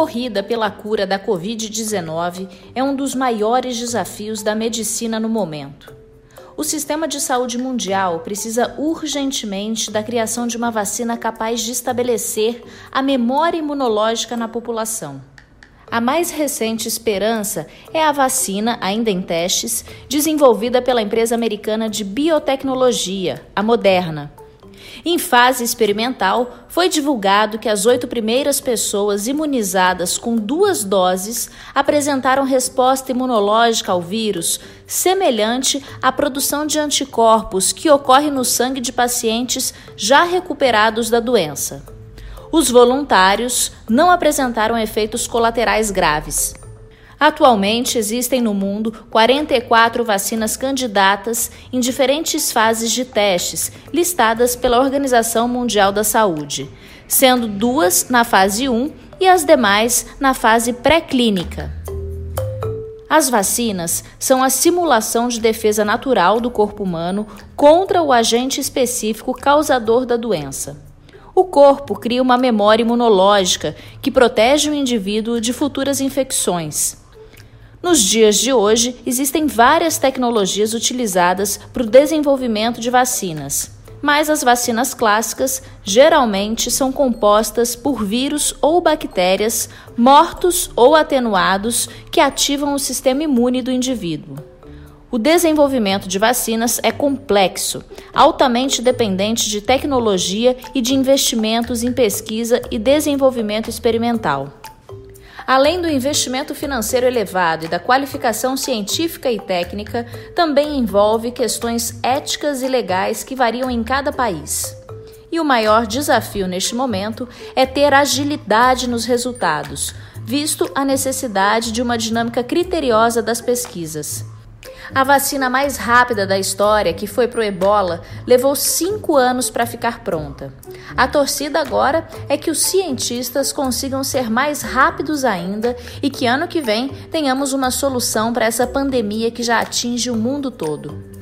corrida pela cura da Covid-19 é um dos maiores desafios da medicina no momento. O sistema de saúde mundial precisa urgentemente da criação de uma vacina capaz de estabelecer a memória imunológica na população. A mais recente esperança é a vacina, ainda em testes, desenvolvida pela empresa americana de biotecnologia, a Moderna. Em fase experimental, foi divulgado que as oito primeiras pessoas imunizadas com duas doses apresentaram resposta imunológica ao vírus semelhante à produção de anticorpos que ocorre no sangue de pacientes já recuperados da doença. Os voluntários não apresentaram efeitos colaterais graves. Atualmente existem no mundo 44 vacinas candidatas em diferentes fases de testes, listadas pela Organização Mundial da Saúde, sendo duas na fase 1 e as demais na fase pré-clínica. As vacinas são a simulação de defesa natural do corpo humano contra o agente específico causador da doença. O corpo cria uma memória imunológica que protege o indivíduo de futuras infecções. Nos dias de hoje, existem várias tecnologias utilizadas para o desenvolvimento de vacinas, mas as vacinas clássicas geralmente são compostas por vírus ou bactérias mortos ou atenuados que ativam o sistema imune do indivíduo. O desenvolvimento de vacinas é complexo, altamente dependente de tecnologia e de investimentos em pesquisa e desenvolvimento experimental. Além do investimento financeiro elevado e da qualificação científica e técnica, também envolve questões éticas e legais que variam em cada país. E o maior desafio neste momento é ter agilidade nos resultados, visto a necessidade de uma dinâmica criteriosa das pesquisas. A vacina mais rápida da história, que foi para o ebola, levou cinco anos para ficar pronta. A torcida agora é que os cientistas consigam ser mais rápidos ainda e que ano que vem tenhamos uma solução para essa pandemia que já atinge o mundo todo.